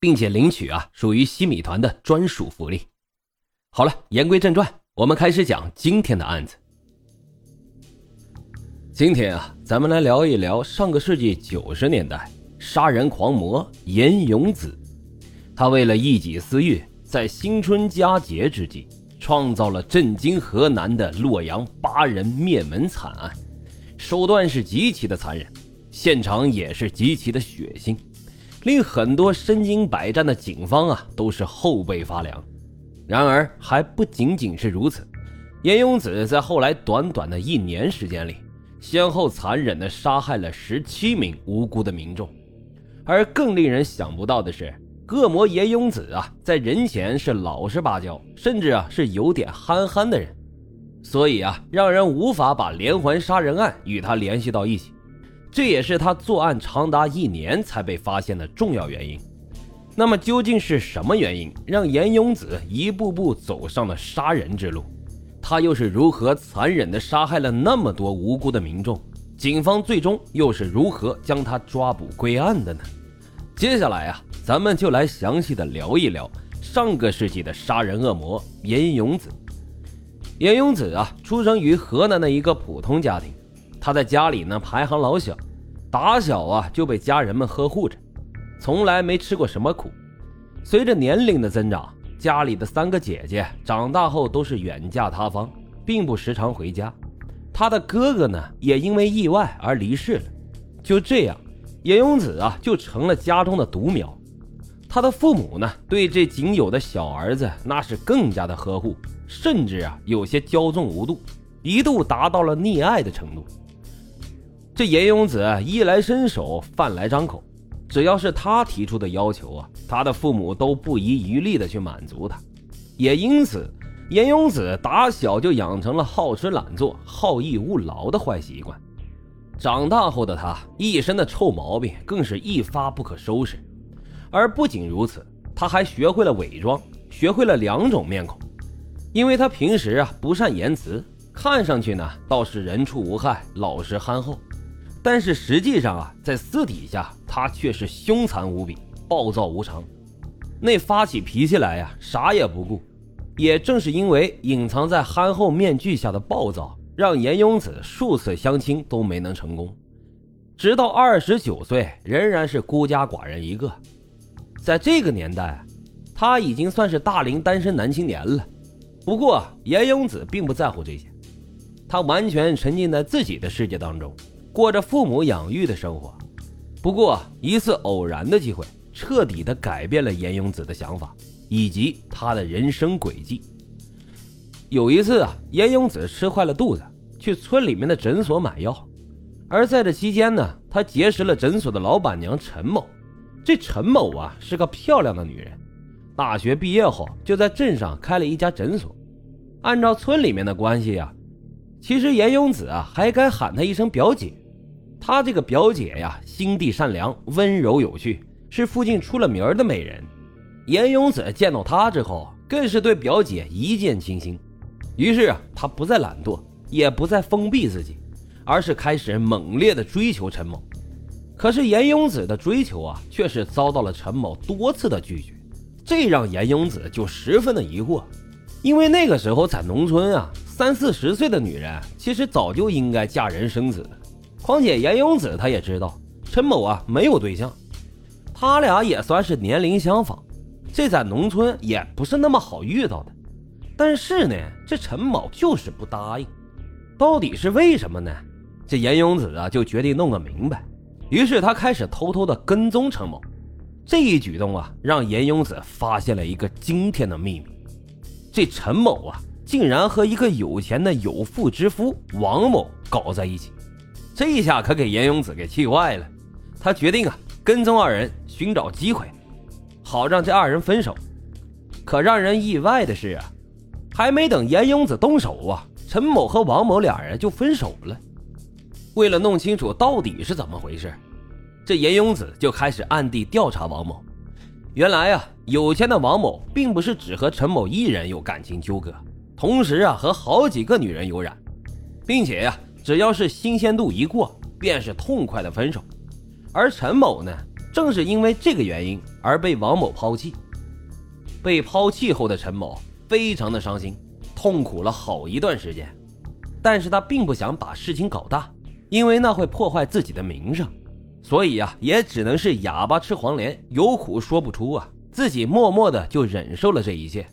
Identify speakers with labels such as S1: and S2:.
S1: 并且领取啊，属于西米团的专属福利。好了，言归正传，我们开始讲今天的案子。今天啊，咱们来聊一聊上个世纪九十年代杀人狂魔严永子。他为了一己私欲，在新春佳节之际，创造了震惊河南的洛阳八人灭门惨案，手段是极其的残忍，现场也是极其的血腥。令很多身经百战的警方啊都是后背发凉。然而还不仅仅是如此，严永子在后来短短的一年时间里，先后残忍地杀害了十七名无辜的民众。而更令人想不到的是，恶魔严永子啊在人前是老实巴交，甚至啊是有点憨憨的人，所以啊让人无法把连环杀人案与他联系到一起。这也是他作案长达一年才被发现的重要原因。那么，究竟是什么原因让严永子一步步走上了杀人之路？他又是如何残忍地杀害了那么多无辜的民众？警方最终又是如何将他抓捕归案的呢？接下来啊，咱们就来详细的聊一聊上个世纪的杀人恶魔严永子。严永子啊，出生于河南的一个普通家庭。他在家里呢排行老小，打小啊就被家人们呵护着，从来没吃过什么苦。随着年龄的增长，家里的三个姐姐长大后都是远嫁他方，并不时常回家。他的哥哥呢也因为意外而离世了。就这样，严永子啊就成了家中的独苗。他的父母呢对这仅有的小儿子那是更加的呵护，甚至啊有些骄纵无度，一度达到了溺爱的程度。这严永子衣来伸手，饭来张口，只要是他提出的要求啊，他的父母都不遗余力的去满足他。也因此，严永子打小就养成了好吃懒做、好逸恶劳的坏习惯。长大后的他，一身的臭毛病更是一发不可收拾。而不仅如此，他还学会了伪装，学会了两种面孔。因为他平时啊不善言辞，看上去呢倒是人畜无害、老实憨厚。但是实际上啊，在私底下他却是凶残无比、暴躁无常。那发起脾气来呀，啥也不顾。也正是因为隐藏在憨厚面具下的暴躁，让严永子数次相亲都没能成功，直到二十九岁仍然是孤家寡人一个。在这个年代，他已经算是大龄单身男青年了。不过严永子并不在乎这些，他完全沉浸在自己的世界当中。过着父母养育的生活，不过一次偶然的机会，彻底的改变了严永子的想法以及他的人生轨迹。有一次啊，严永子吃坏了肚子，去村里面的诊所买药，而在这期间呢，他结识了诊所的老板娘陈某。这陈某啊是个漂亮的女人，大学毕业后就在镇上开了一家诊所。按照村里面的关系呀，其实严永子啊还该喊她一声表姐。她这个表姐呀，心地善良、温柔有趣，是附近出了名的美人。严永子见到她之后，更是对表姐一见倾心。于是啊，他不再懒惰，也不再封闭自己，而是开始猛烈的追求陈某。可是严永子的追求啊，却是遭到了陈某多次的拒绝，这让严永子就十分的疑惑。因为那个时候在农村啊，三四十岁的女人其实早就应该嫁人生子。况且严永子他也知道陈某啊没有对象，他俩也算是年龄相仿，这在农村也不是那么好遇到的。但是呢，这陈某就是不答应，到底是为什么呢？这严永子啊就决定弄个明白，于是他开始偷偷的跟踪陈某。这一举动啊，让严永子发现了一个惊天的秘密：这陈某啊，竟然和一个有钱的有妇之夫王某搞在一起。这一下可给严永子给气坏了，他决定啊跟踪二人，寻找机会，好让这二人分手。可让人意外的是啊，还没等严永子动手啊，陈某和王某俩人就分手了。为了弄清楚到底是怎么回事，这严永子就开始暗地调查王某。原来啊，有钱的王某并不是只和陈某一人有感情纠葛，同时啊和好几个女人有染，并且呀，只要是新鲜度一过，便是痛快的分手。而陈某呢，正是因为这个原因而被王某抛弃。被抛弃后的陈某非常的伤心，痛苦了好一段时间，但是他并不想把事情搞大，因为那会破坏自己的名声。所以呀，也只能是哑巴吃黄连，有苦说不出啊。自己默默的就忍受了这一切。